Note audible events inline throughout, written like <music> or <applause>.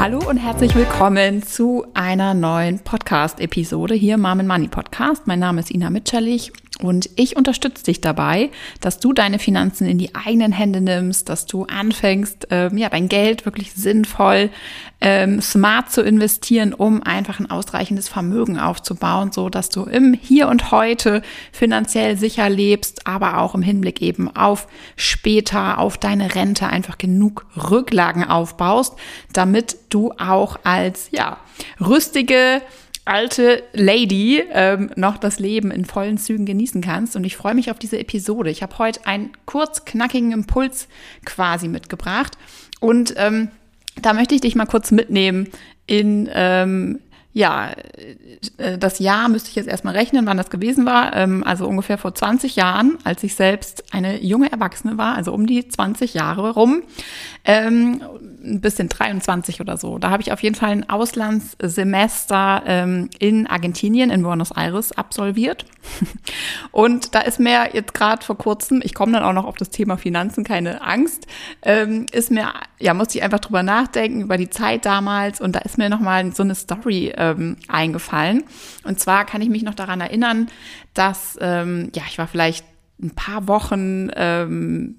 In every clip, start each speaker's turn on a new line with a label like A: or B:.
A: Hallo und herzlich willkommen zu einer neuen Podcast-Episode hier Mom Money Podcast. Mein Name ist Ina Mitscherlich und ich unterstütze dich dabei, dass du deine Finanzen in die eigenen Hände nimmst, dass du anfängst, ähm, ja, dein Geld wirklich sinnvoll, ähm, smart zu investieren, um einfach ein ausreichendes Vermögen aufzubauen, so dass du im Hier und Heute finanziell sicher lebst, aber auch im Hinblick eben auf später, auf deine Rente einfach genug Rücklagen aufbaust, damit du auch als, ja, rüstige, alte Lady ähm, noch das Leben in vollen Zügen genießen kannst. Und ich freue mich auf diese Episode. Ich habe heute einen kurz knackigen Impuls quasi mitgebracht. Und ähm, da möchte ich dich mal kurz mitnehmen in ähm, ja, äh, das Jahr müsste ich jetzt erstmal rechnen, wann das gewesen war. Ähm, also ungefähr vor 20 Jahren, als ich selbst eine junge Erwachsene war, also um die 20 Jahre rum, ähm, ein bisschen 23 oder so. Da habe ich auf jeden Fall ein Auslandssemester ähm, in Argentinien, in Buenos Aires absolviert. <laughs> Und da ist mir jetzt gerade vor kurzem, ich komme dann auch noch auf das Thema Finanzen, keine Angst, ist mir, ja, musste ich einfach drüber nachdenken, über die Zeit damals. Und da ist mir nochmal so eine Story ähm, eingefallen. Und zwar kann ich mich noch daran erinnern, dass, ähm, ja, ich war vielleicht ein paar Wochen ähm,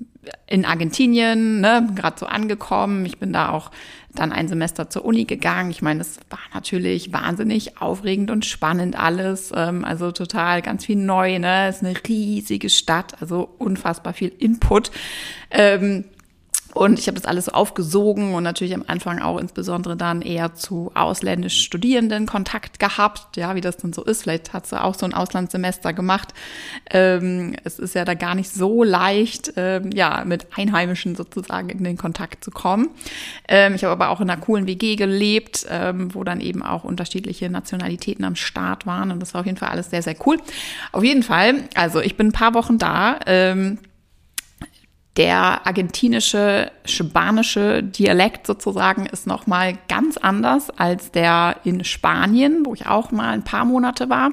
A: in Argentinien, ne, gerade so angekommen. Ich bin da auch dann ein Semester zur Uni gegangen. Ich meine, es war natürlich wahnsinnig aufregend und spannend alles. Ähm, also total ganz viel neu, ne? Es ist eine riesige Stadt, also unfassbar viel Input. Ähm, und ich habe das alles so aufgesogen und natürlich am Anfang auch insbesondere dann eher zu ausländischen Studierenden Kontakt gehabt, ja, wie das dann so ist. Vielleicht hat sie auch so ein Auslandssemester gemacht. Ähm, es ist ja da gar nicht so leicht, ähm, ja, mit Einheimischen sozusagen in den Kontakt zu kommen. Ähm, ich habe aber auch in einer coolen WG gelebt, ähm, wo dann eben auch unterschiedliche Nationalitäten am Start waren und das war auf jeden Fall alles sehr, sehr cool. Auf jeden Fall, also ich bin ein paar Wochen da. Ähm, der argentinische, spanische Dialekt sozusagen ist nochmal ganz anders als der in Spanien, wo ich auch mal ein paar Monate war.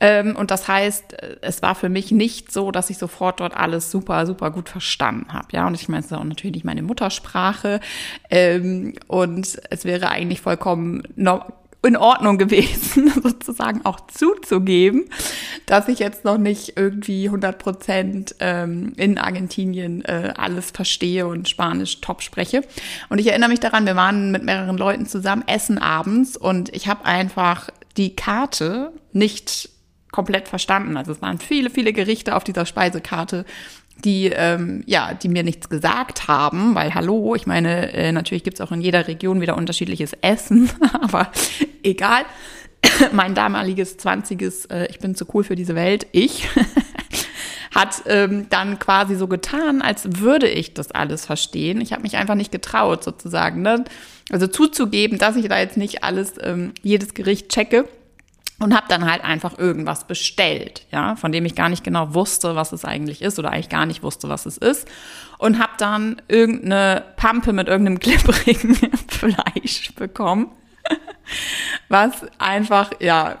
A: Ähm, und das heißt, es war für mich nicht so, dass ich sofort dort alles super, super gut verstanden habe. Ja, und ich meine, es ist auch natürlich meine Muttersprache. Ähm, und es wäre eigentlich vollkommen in Ordnung gewesen, <laughs> sozusagen auch zuzugeben, dass ich jetzt noch nicht irgendwie 100 Prozent ähm, in Argentinien äh, alles verstehe und Spanisch top spreche. Und ich erinnere mich daran, wir waren mit mehreren Leuten zusammen essen abends und ich habe einfach die Karte nicht komplett verstanden. Also es waren viele, viele Gerichte auf dieser Speisekarte die ähm, ja, die mir nichts gesagt haben, weil hallo, ich meine, äh, natürlich gibt's auch in jeder Region wieder unterschiedliches Essen, <laughs> aber egal. <coughs> mein damaliges 20 äh, ich bin zu cool für diese Welt, ich, <laughs> hat ähm, dann quasi so getan, als würde ich das alles verstehen. Ich habe mich einfach nicht getraut, sozusagen, ne? Also zuzugeben, dass ich da jetzt nicht alles, ähm, jedes Gericht checke und habe dann halt einfach irgendwas bestellt, ja, von dem ich gar nicht genau wusste, was es eigentlich ist oder eigentlich gar nicht wusste, was es ist und habe dann irgendeine Pampe mit irgendeinem <laughs> klipprigen Fleisch bekommen, <laughs> was einfach ja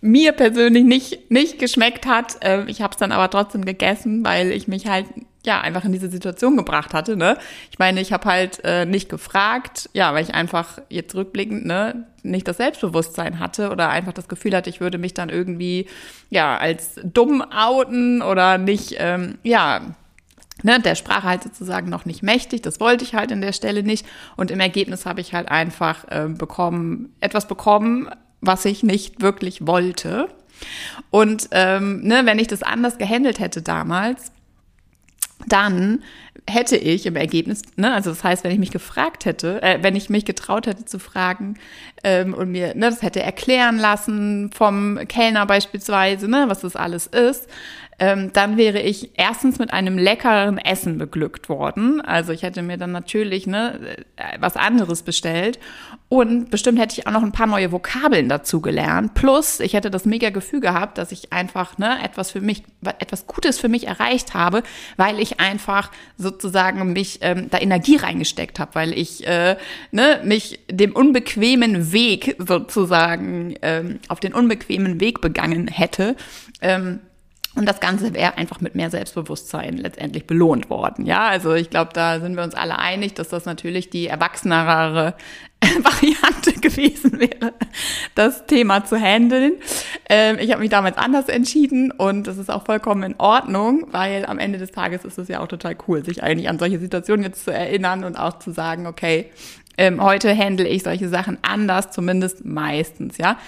A: mir persönlich nicht nicht geschmeckt hat. Ähm, ich habe es dann aber trotzdem gegessen, weil ich mich halt ja, einfach in diese Situation gebracht hatte, ne? Ich meine, ich habe halt äh, nicht gefragt, ja, weil ich einfach jetzt rückblickend, ne, nicht das Selbstbewusstsein hatte oder einfach das Gefühl hatte, ich würde mich dann irgendwie, ja, als dumm outen oder nicht, ähm, ja, ne, der Sprache halt sozusagen noch nicht mächtig. Das wollte ich halt in der Stelle nicht. Und im Ergebnis habe ich halt einfach äh, bekommen, etwas bekommen, was ich nicht wirklich wollte. Und ähm, ne, wenn ich das anders gehandelt hätte damals, dann hätte ich im Ergebnis, ne, also das heißt, wenn ich mich gefragt hätte, äh, wenn ich mich getraut hätte zu fragen ähm, und mir ne, das hätte erklären lassen vom Kellner beispielsweise, ne, was das alles ist, ähm, dann wäre ich erstens mit einem leckeren Essen beglückt worden. Also ich hätte mir dann natürlich ne, äh, was anderes bestellt. Und bestimmt hätte ich auch noch ein paar neue Vokabeln dazu gelernt. Plus, ich hätte das mega Gefühl gehabt, dass ich einfach ne, etwas für mich, etwas Gutes für mich erreicht habe, weil ich einfach sozusagen mich ähm, da Energie reingesteckt habe, weil ich äh, ne, mich dem unbequemen Weg sozusagen ähm, auf den unbequemen Weg begangen hätte. Ähm, und das Ganze wäre einfach mit mehr Selbstbewusstsein letztendlich belohnt worden. Ja, also ich glaube, da sind wir uns alle einig, dass das natürlich die erwachsenere <laughs> Variante gewesen wäre, das Thema zu handeln. Ähm, ich habe mich damals anders entschieden und das ist auch vollkommen in Ordnung, weil am Ende des Tages ist es ja auch total cool, sich eigentlich an solche Situationen jetzt zu erinnern und auch zu sagen, okay, ähm, heute handle ich solche Sachen anders, zumindest meistens, ja.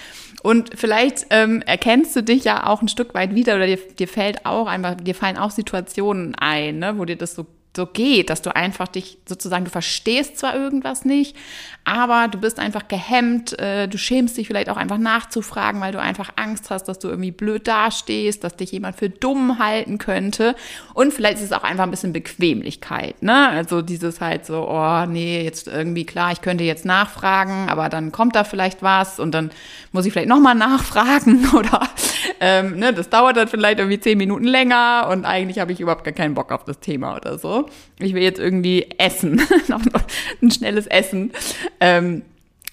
A: Und vielleicht ähm, erkennst du dich ja auch ein Stück weit wieder oder dir, dir fällt auch einfach, dir fallen auch Situationen ein, ne, wo dir das so so geht, dass du einfach dich sozusagen, du verstehst zwar irgendwas nicht, aber du bist einfach gehemmt, äh, du schämst dich vielleicht auch einfach nachzufragen, weil du einfach Angst hast, dass du irgendwie blöd dastehst, dass dich jemand für dumm halten könnte und vielleicht ist es auch einfach ein bisschen Bequemlichkeit, ne? Also dieses halt so, oh nee, jetzt irgendwie klar, ich könnte jetzt nachfragen, aber dann kommt da vielleicht was und dann muss ich vielleicht nochmal nachfragen <laughs> oder ähm, ne, das dauert dann vielleicht irgendwie zehn Minuten länger und eigentlich habe ich überhaupt gar keinen Bock auf das Thema oder so. Ich will jetzt irgendwie essen, <laughs> ein schnelles Essen. Ähm,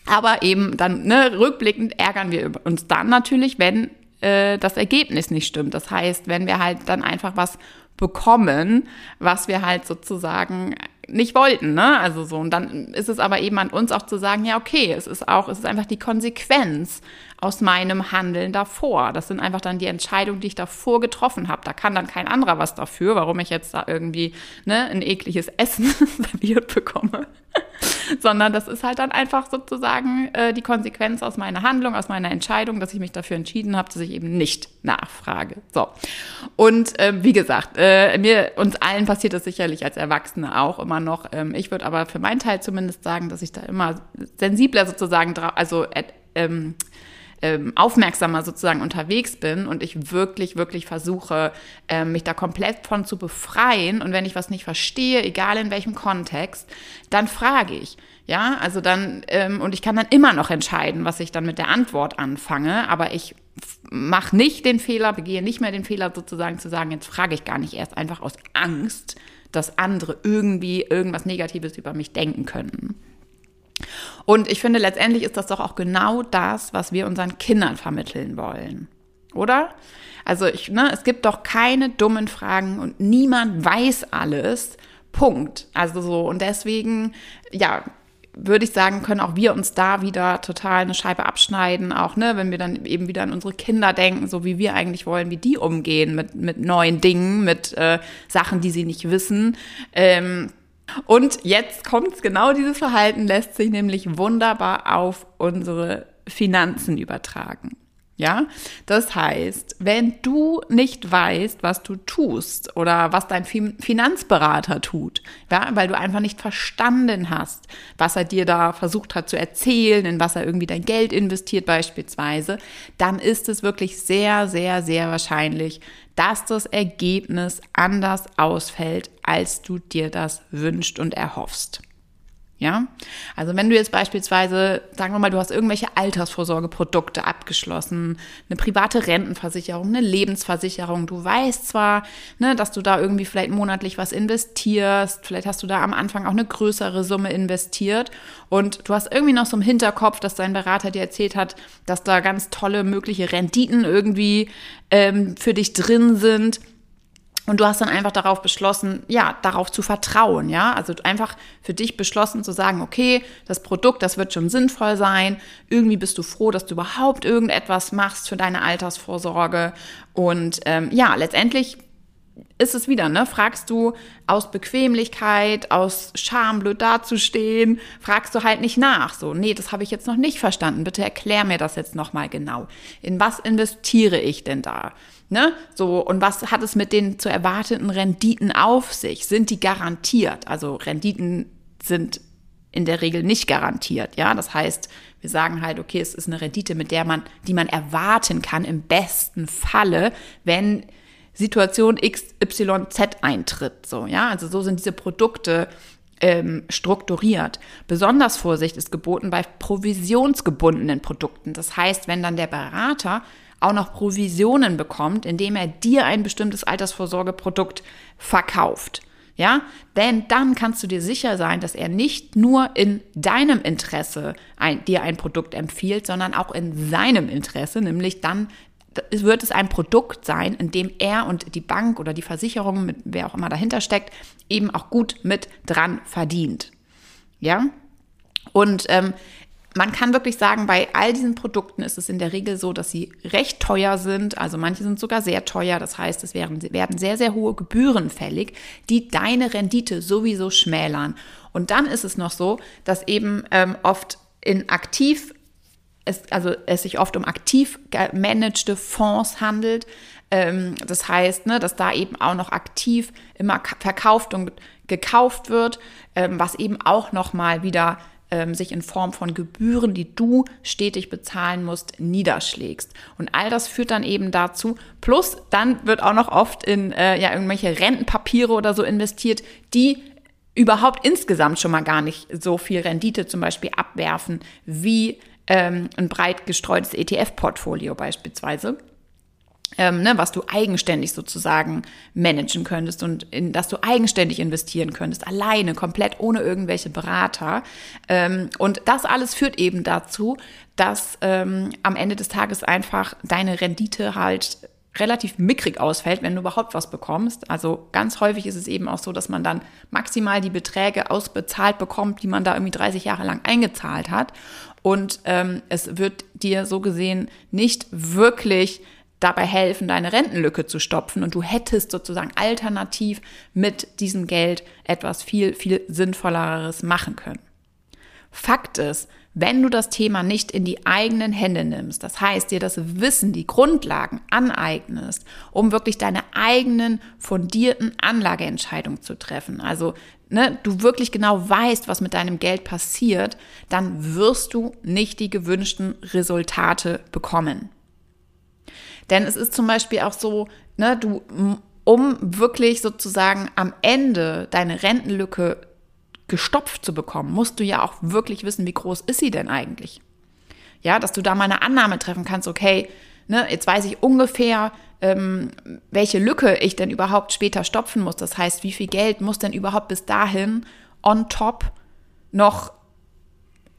A: aber eben dann, ne, rückblickend ärgern wir uns dann natürlich, wenn äh, das Ergebnis nicht stimmt. Das heißt, wenn wir halt dann einfach was bekommen, was wir halt sozusagen nicht wollten, ne? Also so. Und dann ist es aber eben an uns auch zu sagen, ja, okay, es ist auch, es ist einfach die Konsequenz aus meinem Handeln davor. Das sind einfach dann die Entscheidungen, die ich davor getroffen habe. Da kann dann kein anderer was dafür, warum ich jetzt da irgendwie ne, ein ekliges Essen <laughs> serviert bekomme. <laughs> Sondern das ist halt dann einfach sozusagen äh, die Konsequenz aus meiner Handlung, aus meiner Entscheidung, dass ich mich dafür entschieden habe, dass ich eben nicht nachfrage. So. Und äh, wie gesagt, äh, mir uns allen passiert das sicherlich als Erwachsene auch immer noch. Ähm, ich würde aber für meinen Teil zumindest sagen, dass ich da immer sensibler sozusagen drauf, also äh, ähm, ähm, aufmerksamer sozusagen unterwegs bin und ich wirklich, wirklich versuche, ähm, mich da komplett von zu befreien. Und wenn ich was nicht verstehe, egal in welchem Kontext, dann frage ich. Ja, also dann, ähm, und ich kann dann immer noch entscheiden, was ich dann mit der Antwort anfange, aber ich mache nicht den Fehler, begehe nicht mehr den Fehler sozusagen zu sagen, jetzt frage ich gar nicht erst einfach aus Angst, dass andere irgendwie irgendwas Negatives über mich denken könnten. Und ich finde, letztendlich ist das doch auch genau das, was wir unseren Kindern vermitteln wollen. Oder? Also ich, ne, es gibt doch keine dummen Fragen und niemand weiß alles. Punkt. Also so, und deswegen, ja, würde ich sagen, können auch wir uns da wieder total eine Scheibe abschneiden, auch ne, wenn wir dann eben wieder an unsere Kinder denken, so wie wir eigentlich wollen, wie die umgehen mit, mit neuen Dingen, mit äh, Sachen, die sie nicht wissen. Ähm, und jetzt kommt genau dieses Verhalten lässt sich nämlich wunderbar auf unsere Finanzen übertragen. Ja, das heißt, wenn du nicht weißt, was du tust oder was dein Finanzberater tut, ja, weil du einfach nicht verstanden hast, was er dir da versucht hat zu erzählen, in was er irgendwie dein Geld investiert beispielsweise, dann ist es wirklich sehr, sehr, sehr wahrscheinlich, dass das Ergebnis anders ausfällt, als du dir das wünscht und erhoffst. Ja, also wenn du jetzt beispielsweise, sagen wir mal, du hast irgendwelche Altersvorsorgeprodukte abgeschlossen, eine private Rentenversicherung, eine Lebensversicherung, du weißt zwar, ne, dass du da irgendwie vielleicht monatlich was investierst, vielleicht hast du da am Anfang auch eine größere Summe investiert und du hast irgendwie noch so im Hinterkopf, dass dein Berater dir erzählt hat, dass da ganz tolle mögliche Renditen irgendwie ähm, für dich drin sind und du hast dann einfach darauf beschlossen, ja, darauf zu vertrauen, ja. Also einfach für dich beschlossen zu sagen, okay, das Produkt, das wird schon sinnvoll sein. Irgendwie bist du froh, dass du überhaupt irgendetwas machst für deine Altersvorsorge. Und ähm, ja, letztendlich ist es wieder, ne? Fragst du aus Bequemlichkeit, aus Scham, blöd dazustehen, fragst du halt nicht nach. So, nee, das habe ich jetzt noch nicht verstanden. Bitte erklär mir das jetzt nochmal genau. In was investiere ich denn da? Ne? So, und was hat es mit den zu erwarteten Renditen auf sich? Sind die garantiert? Also Renditen sind in der Regel nicht garantiert, ja. Das heißt, wir sagen halt, okay, es ist eine Rendite, mit der man, die man erwarten kann, im besten Falle, wenn Situation XYZ eintritt. So, ja, also so sind diese Produkte ähm, strukturiert. Besonders Vorsicht ist geboten bei provisionsgebundenen Produkten. Das heißt, wenn dann der Berater auch noch Provisionen bekommt, indem er dir ein bestimmtes Altersvorsorgeprodukt verkauft. Ja, denn dann kannst du dir sicher sein, dass er nicht nur in deinem Interesse ein, dir ein Produkt empfiehlt, sondern auch in seinem Interesse, nämlich dann wird es ein Produkt sein, in dem er und die Bank oder die Versicherung, mit wer auch immer dahinter steckt, eben auch gut mit dran verdient. Ja? Und ähm, man kann wirklich sagen, bei all diesen Produkten ist es in der Regel so, dass sie recht teuer sind. Also manche sind sogar sehr teuer. Das heißt, es werden, werden sehr, sehr hohe Gebühren fällig, die deine Rendite sowieso schmälern. Und dann ist es noch so, dass eben ähm, oft in aktiv es, also es sich oft um aktiv gemanagte Fonds handelt. Ähm, das heißt, ne, dass da eben auch noch aktiv immer verkauft und gekauft wird, ähm, was eben auch nochmal wieder ähm, sich in Form von Gebühren, die du stetig bezahlen musst, niederschlägst. Und all das führt dann eben dazu, plus dann wird auch noch oft in äh, ja, irgendwelche Rentenpapiere oder so investiert, die überhaupt insgesamt schon mal gar nicht so viel Rendite zum Beispiel abwerfen wie ähm, ein breit gestreutes ETF-Portfolio beispielsweise. Ähm, ne, was du eigenständig sozusagen managen könntest und in das du eigenständig investieren könntest, alleine, komplett ohne irgendwelche Berater. Ähm, und das alles führt eben dazu, dass ähm, am Ende des Tages einfach deine Rendite halt relativ mickrig ausfällt, wenn du überhaupt was bekommst. Also ganz häufig ist es eben auch so, dass man dann maximal die Beträge ausbezahlt bekommt, die man da irgendwie 30 Jahre lang eingezahlt hat. Und ähm, es wird dir so gesehen nicht wirklich dabei helfen, deine Rentenlücke zu stopfen. Und du hättest sozusagen alternativ mit diesem Geld etwas viel, viel Sinnvolleres machen können. Fakt ist, wenn du das Thema nicht in die eigenen Hände nimmst, das heißt dir das Wissen, die Grundlagen aneignest, um wirklich deine eigenen fundierten Anlageentscheidungen zu treffen, also ne, du wirklich genau weißt, was mit deinem Geld passiert, dann wirst du nicht die gewünschten Resultate bekommen. Denn es ist zum Beispiel auch so, ne, du, um wirklich sozusagen am Ende deine Rentenlücke gestopft zu bekommen, musst du ja auch wirklich wissen, wie groß ist sie denn eigentlich? Ja, dass du da mal eine Annahme treffen kannst, okay, ne, jetzt weiß ich ungefähr, ähm, welche Lücke ich denn überhaupt später stopfen muss. Das heißt, wie viel Geld muss denn überhaupt bis dahin on top noch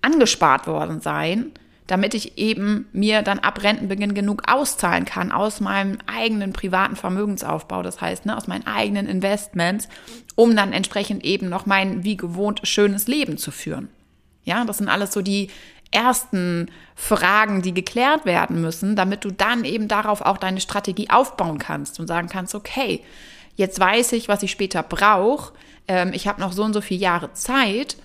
A: angespart worden sein, damit ich eben mir dann ab Rentenbeginn genug auszahlen kann aus meinem eigenen privaten Vermögensaufbau, das heißt ne, aus meinen eigenen Investments, um dann entsprechend eben noch mein wie gewohnt schönes Leben zu führen. Ja, das sind alles so die ersten Fragen, die geklärt werden müssen, damit du dann eben darauf auch deine Strategie aufbauen kannst und sagen kannst, okay, jetzt weiß ich, was ich später brauche, ähm, ich habe noch so und so viele Jahre Zeit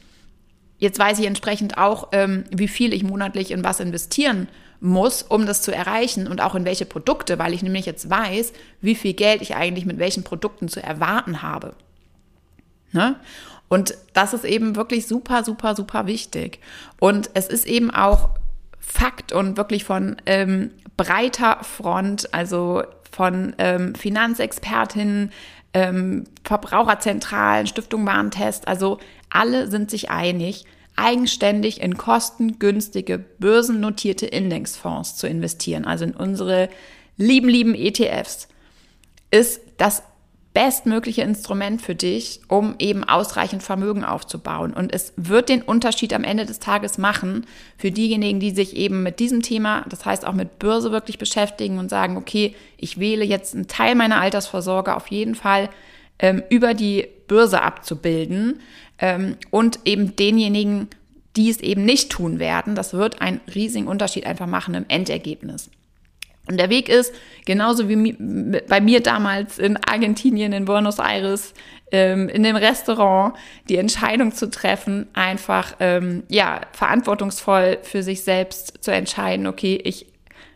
A: Jetzt weiß ich entsprechend auch, ähm, wie viel ich monatlich in was investieren muss, um das zu erreichen und auch in welche Produkte, weil ich nämlich jetzt weiß, wie viel Geld ich eigentlich mit welchen Produkten zu erwarten habe. Ne? Und das ist eben wirklich super, super, super wichtig. Und es ist eben auch Fakt und wirklich von ähm, breiter Front, also von ähm, Finanzexpertinnen, ähm, Verbraucherzentralen, Stiftung Warentest, also alle sind sich einig, eigenständig in kostengünstige, börsennotierte Indexfonds zu investieren, also in unsere lieben, lieben ETFs, ist das bestmögliche Instrument für dich, um eben ausreichend Vermögen aufzubauen. Und es wird den Unterschied am Ende des Tages machen für diejenigen, die sich eben mit diesem Thema, das heißt auch mit Börse wirklich beschäftigen und sagen, okay, ich wähle jetzt einen Teil meiner Altersvorsorge auf jeden Fall ähm, über die Börse abzubilden ähm, und eben denjenigen, die es eben nicht tun werden, das wird einen riesigen Unterschied einfach machen im Endergebnis. Und der Weg ist, genauso wie bei mir damals in Argentinien, in Buenos Aires, ähm, in dem Restaurant, die Entscheidung zu treffen, einfach ähm, ja verantwortungsvoll für sich selbst zu entscheiden, okay, ich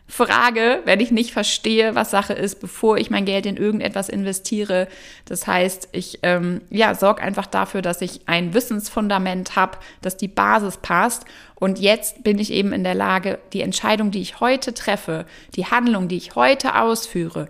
A: frage, wenn ich nicht verstehe, was Sache ist, bevor ich mein Geld in irgendetwas investiere. Das heißt, ich ähm, ja, sorge einfach dafür, dass ich ein Wissensfundament habe, dass die Basis passt. Und jetzt bin ich eben in der Lage, die Entscheidung, die ich heute treffe, die Handlung, die ich heute ausführe,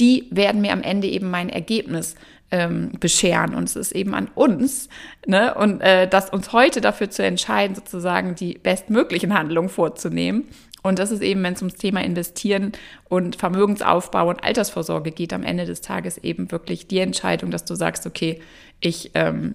A: die werden mir am Ende eben mein Ergebnis ähm, bescheren. Und es ist eben an uns, ne, und äh, das uns heute dafür zu entscheiden, sozusagen die bestmöglichen Handlungen vorzunehmen. Und das ist eben, wenn es ums Thema Investieren und Vermögensaufbau und Altersvorsorge geht, am Ende des Tages eben wirklich die Entscheidung, dass du sagst, okay, ich ähm,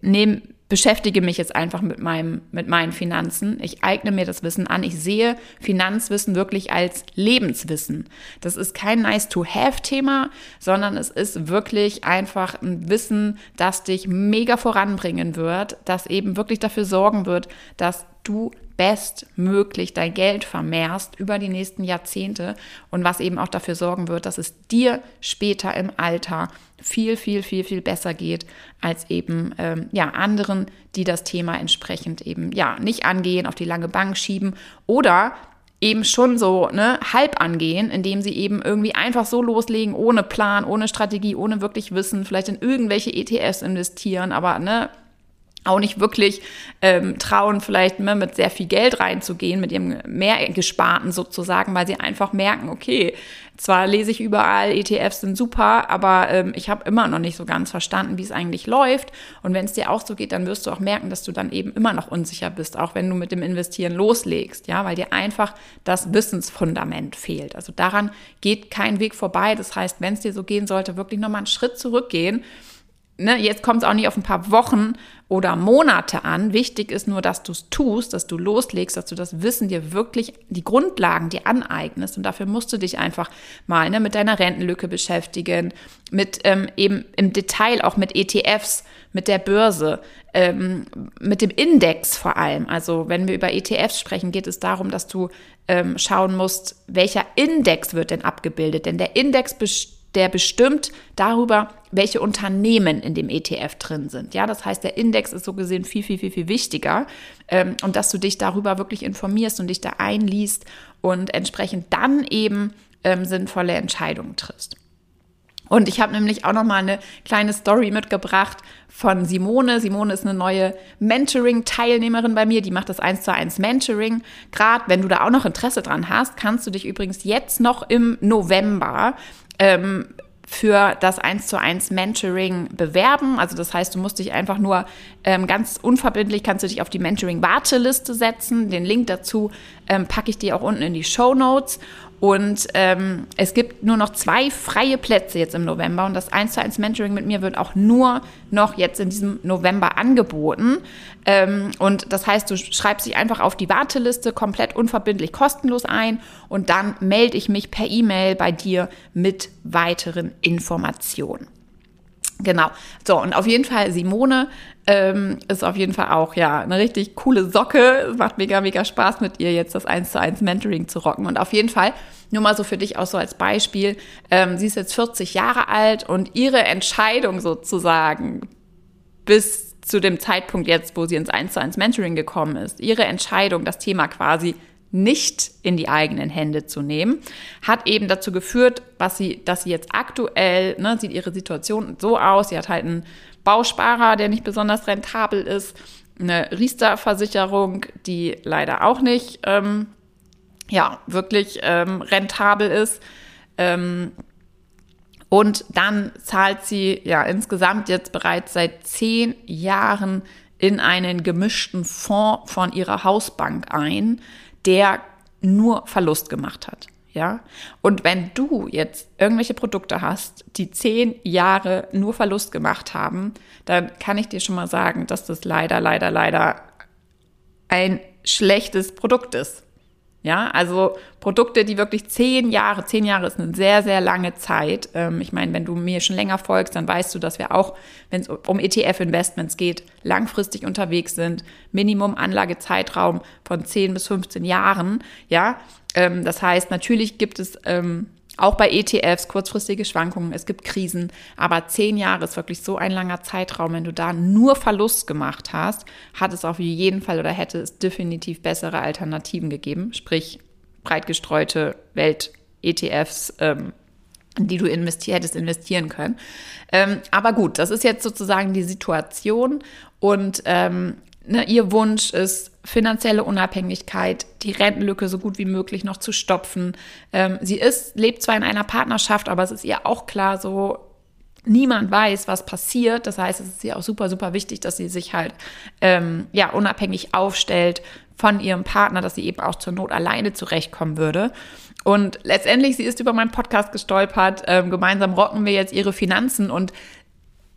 A: nehme beschäftige mich jetzt einfach mit meinem, mit meinen Finanzen. Ich eigne mir das Wissen an. Ich sehe Finanzwissen wirklich als Lebenswissen. Das ist kein nice to have Thema, sondern es ist wirklich einfach ein Wissen, das dich mega voranbringen wird, das eben wirklich dafür sorgen wird, dass du bestmöglich dein Geld vermehrst über die nächsten Jahrzehnte und was eben auch dafür sorgen wird, dass es dir später im Alter viel, viel, viel, viel besser geht als eben ähm, ja anderen, die das Thema entsprechend eben ja nicht angehen, auf die lange Bank schieben oder eben schon so ne, halb angehen, indem sie eben irgendwie einfach so loslegen, ohne Plan, ohne Strategie, ohne wirklich Wissen, vielleicht in irgendwelche ETFs investieren, aber ne, auch nicht wirklich ähm, trauen, vielleicht ne, mit sehr viel Geld reinzugehen, mit ihrem Mehrgesparten sozusagen, weil sie einfach merken, okay, zwar lese ich überall, ETFs sind super, aber ähm, ich habe immer noch nicht so ganz verstanden, wie es eigentlich läuft. Und wenn es dir auch so geht, dann wirst du auch merken, dass du dann eben immer noch unsicher bist, auch wenn du mit dem Investieren loslegst, ja, weil dir einfach das Wissensfundament fehlt. Also daran geht kein Weg vorbei. Das heißt, wenn es dir so gehen sollte, wirklich nochmal einen Schritt zurückgehen ne, jetzt kommt es auch nicht auf ein paar Wochen oder Monate an. Wichtig ist nur, dass du es tust, dass du loslegst, dass du das Wissen dir wirklich, die Grundlagen dir aneignest. Und dafür musst du dich einfach mal ne, mit deiner Rentenlücke beschäftigen, mit ähm, eben im Detail auch mit ETFs, mit der Börse, ähm, mit dem Index vor allem. Also wenn wir über ETFs sprechen, geht es darum, dass du ähm, schauen musst, welcher Index wird denn abgebildet. Denn der Index bestimmt der bestimmt darüber, welche Unternehmen in dem ETF drin sind. Ja, das heißt, der Index ist so gesehen viel, viel, viel, viel wichtiger ähm, und dass du dich darüber wirklich informierst und dich da einliest und entsprechend dann eben ähm, sinnvolle Entscheidungen triffst. Und ich habe nämlich auch noch mal eine kleine Story mitgebracht von Simone. Simone ist eine neue Mentoring-Teilnehmerin bei mir, die macht das 1 zu 1 Mentoring. Gerade wenn du da auch noch Interesse dran hast, kannst du dich übrigens jetzt noch im November ähm, für das 1 zu 1 Mentoring bewerben. Also das heißt, du musst dich einfach nur ähm, ganz unverbindlich, kannst du dich auf die Mentoring-Warteliste setzen. Den Link dazu ähm, packe ich dir auch unten in die Show Notes. Und ähm, es gibt nur noch zwei freie Plätze jetzt im November und das 1 zu 1 Mentoring mit mir wird auch nur noch jetzt in diesem November angeboten. Ähm, und das heißt, du schreibst dich einfach auf die Warteliste komplett unverbindlich kostenlos ein und dann melde ich mich per E-Mail bei dir mit weiteren Informationen. Genau. So, und auf jeden Fall Simone ähm, ist auf jeden Fall auch ja eine richtig coole Socke. Es macht mega, mega Spaß mit ihr jetzt das 1 zu 1 Mentoring zu rocken. Und auf jeden Fall, nur mal so für dich auch so als Beispiel, ähm, sie ist jetzt 40 Jahre alt und ihre Entscheidung sozusagen bis zu dem Zeitpunkt jetzt, wo sie ins 1 zu 1 Mentoring gekommen ist, ihre Entscheidung, das Thema quasi nicht in die eigenen Hände zu nehmen, hat eben dazu geführt, was sie, dass sie jetzt aktuell, ne, sieht ihre Situation so aus, sie hat halt einen Bausparer, der nicht besonders rentabel ist, eine Riester-Versicherung, die leider auch nicht, ähm, ja, wirklich ähm, rentabel ist. Ähm, und dann zahlt sie ja insgesamt jetzt bereits seit zehn Jahren in einen gemischten Fonds von ihrer Hausbank ein, der nur Verlust gemacht hat. Ja, und wenn du jetzt irgendwelche Produkte hast, die zehn Jahre nur Verlust gemacht haben, dann kann ich dir schon mal sagen, dass das leider, leider, leider ein schlechtes Produkt ist. Ja, also Produkte, die wirklich zehn Jahre, zehn Jahre ist eine sehr, sehr lange Zeit. Ähm, ich meine, wenn du mir schon länger folgst, dann weißt du, dass wir auch, wenn es um ETF-Investments geht, langfristig unterwegs sind. Minimum Anlagezeitraum von 10 bis 15 Jahren. Ja, ähm, das heißt, natürlich gibt es ähm, auch bei ETFs kurzfristige Schwankungen, es gibt Krisen, aber zehn Jahre ist wirklich so ein langer Zeitraum. Wenn du da nur Verlust gemacht hast, hat es auf jeden Fall oder hätte es definitiv bessere Alternativen gegeben, sprich breit gestreute Welt-ETFs, ähm, die du investi hättest investieren können. Ähm, aber gut, das ist jetzt sozusagen die Situation und ähm, ne, ihr Wunsch ist, finanzielle Unabhängigkeit, die Rentenlücke so gut wie möglich noch zu stopfen. Ähm, sie ist, lebt zwar in einer Partnerschaft, aber es ist ihr auch klar, so niemand weiß, was passiert. Das heißt, es ist ihr auch super, super wichtig, dass sie sich halt ähm, ja unabhängig aufstellt von ihrem Partner, dass sie eben auch zur Not alleine zurechtkommen würde. Und letztendlich, sie ist über meinen Podcast gestolpert. Ähm, gemeinsam rocken wir jetzt ihre Finanzen und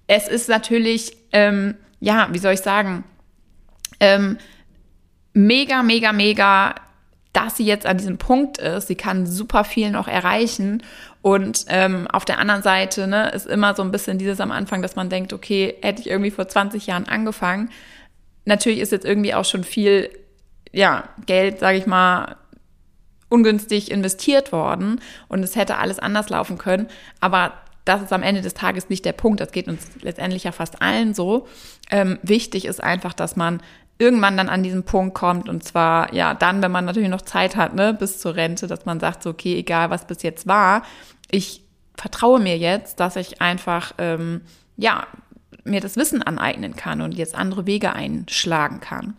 A: es ist natürlich, ähm, ja, wie soll ich sagen, ähm, mega, mega, mega, dass sie jetzt an diesem Punkt ist. Sie kann super viel noch erreichen. Und ähm, auf der anderen Seite ne, ist immer so ein bisschen dieses am Anfang, dass man denkt, okay, hätte ich irgendwie vor 20 Jahren angefangen. Natürlich ist jetzt irgendwie auch schon viel, ja, Geld, sage ich mal, ungünstig investiert worden und es hätte alles anders laufen können. Aber das ist am Ende des Tages nicht der Punkt. Das geht uns letztendlich ja fast allen so. Ähm, wichtig ist einfach, dass man irgendwann dann an diesen Punkt kommt und zwar ja dann, wenn man natürlich noch Zeit hat, ne, bis zur Rente, dass man sagt, so, okay, egal was bis jetzt war, ich vertraue mir jetzt, dass ich einfach ähm, ja mir das Wissen aneignen kann und jetzt andere Wege einschlagen kann.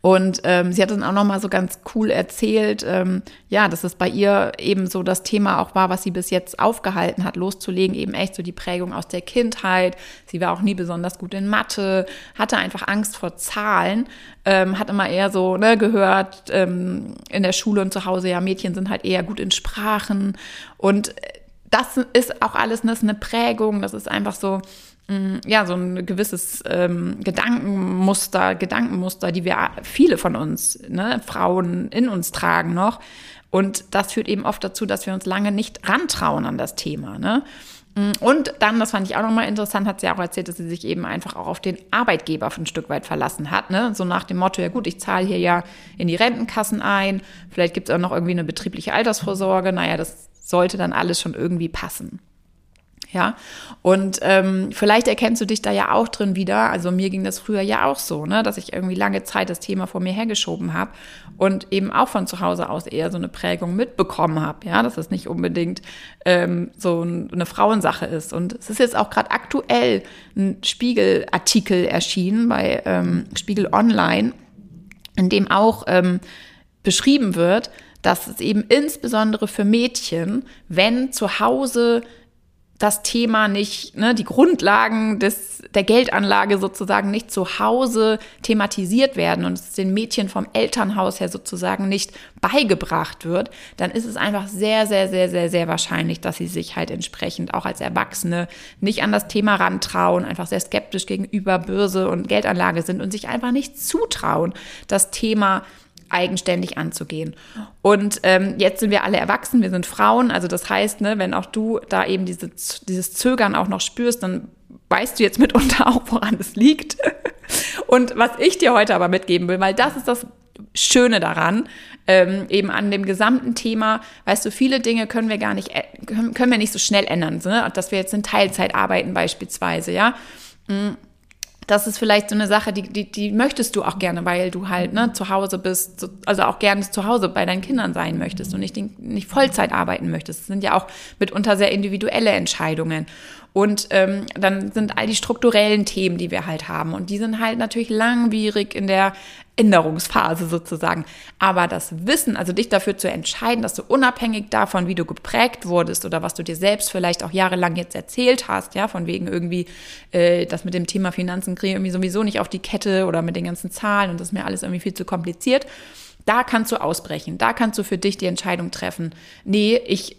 A: Und ähm, sie hat dann auch noch mal so ganz cool erzählt, ähm, ja, dass es bei ihr eben so das Thema auch war, was sie bis jetzt aufgehalten hat, loszulegen, eben echt so die Prägung aus der Kindheit. Sie war auch nie besonders gut in Mathe, hatte einfach Angst vor Zahlen, ähm, hat immer eher so ne, gehört ähm, in der Schule und zu Hause, ja, Mädchen sind halt eher gut in Sprachen. Und das ist auch alles ne, eine Prägung, das ist einfach so, Mm, ja, so ein gewisses ähm, Gedankenmuster, Gedankenmuster, die wir viele von uns, ne, Frauen in uns tragen noch. Und das führt eben oft dazu, dass wir uns lange nicht rantrauen an das Thema. Ne? Mm, und dann, das fand ich auch nochmal interessant, hat sie auch erzählt, dass sie sich eben einfach auch auf den Arbeitgeber ein Stück weit verlassen hat. Ne? So nach dem Motto, ja gut, ich zahle hier ja in die Rentenkassen ein, vielleicht gibt es auch noch irgendwie eine betriebliche Altersvorsorge. Naja, das sollte dann alles schon irgendwie passen. Ja, und ähm, vielleicht erkennst du dich da ja auch drin wieder. Also mir ging das früher ja auch so, ne, dass ich irgendwie lange Zeit das Thema vor mir hergeschoben habe und eben auch von zu Hause aus eher so eine Prägung mitbekommen habe. Ja, dass es nicht unbedingt ähm, so eine Frauensache ist. Und es ist jetzt auch gerade aktuell ein Spiegelartikel erschienen bei ähm, Spiegel Online, in dem auch ähm, beschrieben wird, dass es eben insbesondere für Mädchen, wenn zu Hause das Thema nicht, ne, die Grundlagen des, der Geldanlage sozusagen nicht zu Hause thematisiert werden und es den Mädchen vom Elternhaus her sozusagen nicht beigebracht wird, dann ist es einfach sehr, sehr, sehr, sehr, sehr wahrscheinlich, dass sie sich halt entsprechend auch als Erwachsene nicht an das Thema rantrauen, einfach sehr skeptisch gegenüber Börse und Geldanlage sind und sich einfach nicht zutrauen, das Thema eigenständig anzugehen. Und ähm, jetzt sind wir alle erwachsen, wir sind Frauen, also das heißt, ne, wenn auch du da eben diese, dieses Zögern auch noch spürst, dann weißt du jetzt mitunter <laughs> auch, woran es liegt. Und was ich dir heute aber mitgeben will, weil das ist das Schöne daran, ähm, eben an dem gesamten Thema, weißt du, viele Dinge können wir gar nicht, können, können wir nicht so schnell ändern, ne? dass wir jetzt in Teilzeit arbeiten beispielsweise, ja. Mhm das ist vielleicht so eine Sache, die, die, die möchtest du auch gerne, weil du halt ne, zu Hause bist, also auch gerne zu Hause bei deinen Kindern sein möchtest und nicht, nicht Vollzeit arbeiten möchtest. Das sind ja auch mitunter sehr individuelle Entscheidungen. Und ähm, dann sind all die strukturellen Themen, die wir halt haben. Und die sind halt natürlich langwierig in der Änderungsphase sozusagen. Aber das Wissen, also dich dafür zu entscheiden, dass du unabhängig davon, wie du geprägt wurdest oder was du dir selbst vielleicht auch jahrelang jetzt erzählt hast, ja, von wegen irgendwie, äh, das mit dem Thema Finanzen kriege ich irgendwie sowieso nicht auf die Kette oder mit den ganzen Zahlen und das ist mir alles irgendwie viel zu kompliziert. Da kannst du ausbrechen, da kannst du für dich die Entscheidung treffen. Nee, ich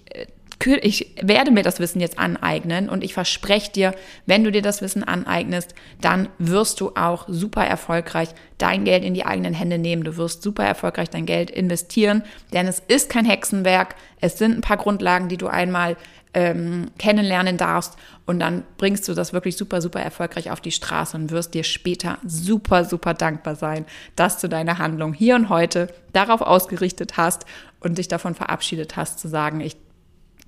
A: äh, ich werde mir das Wissen jetzt aneignen und ich verspreche dir, wenn du dir das Wissen aneignest, dann wirst du auch super erfolgreich dein Geld in die eigenen Hände nehmen. Du wirst super erfolgreich dein Geld investieren, denn es ist kein Hexenwerk. Es sind ein paar Grundlagen, die du einmal ähm, kennenlernen darfst und dann bringst du das wirklich super, super erfolgreich auf die Straße und wirst dir später super, super dankbar sein, dass du deine Handlung hier und heute darauf ausgerichtet hast und dich davon verabschiedet hast, zu sagen, ich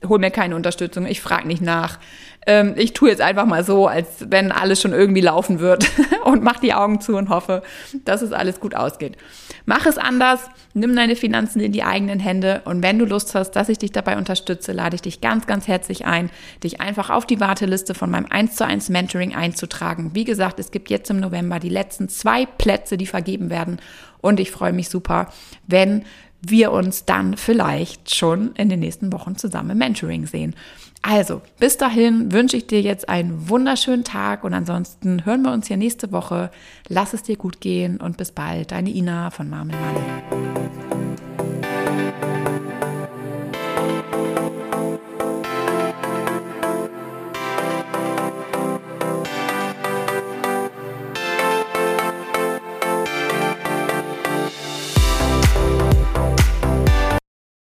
A: hol mir keine Unterstützung, ich frage nicht nach. Ähm, ich tue jetzt einfach mal so, als wenn alles schon irgendwie laufen wird <laughs> und mach die Augen zu und hoffe, dass es alles gut ausgeht. Mach es anders, nimm deine Finanzen in die eigenen Hände und wenn du Lust hast, dass ich dich dabei unterstütze, lade ich dich ganz, ganz herzlich ein, dich einfach auf die Warteliste von meinem 1 zu 1 Mentoring einzutragen. Wie gesagt, es gibt jetzt im November die letzten zwei Plätze, die vergeben werden und ich freue mich super, wenn wir uns dann vielleicht schon in den nächsten Wochen zusammen im Mentoring sehen. Also, bis dahin wünsche ich dir jetzt einen wunderschönen Tag und ansonsten hören wir uns ja nächste Woche. Lass es dir gut gehen und bis bald. Deine Ina von Marmelade.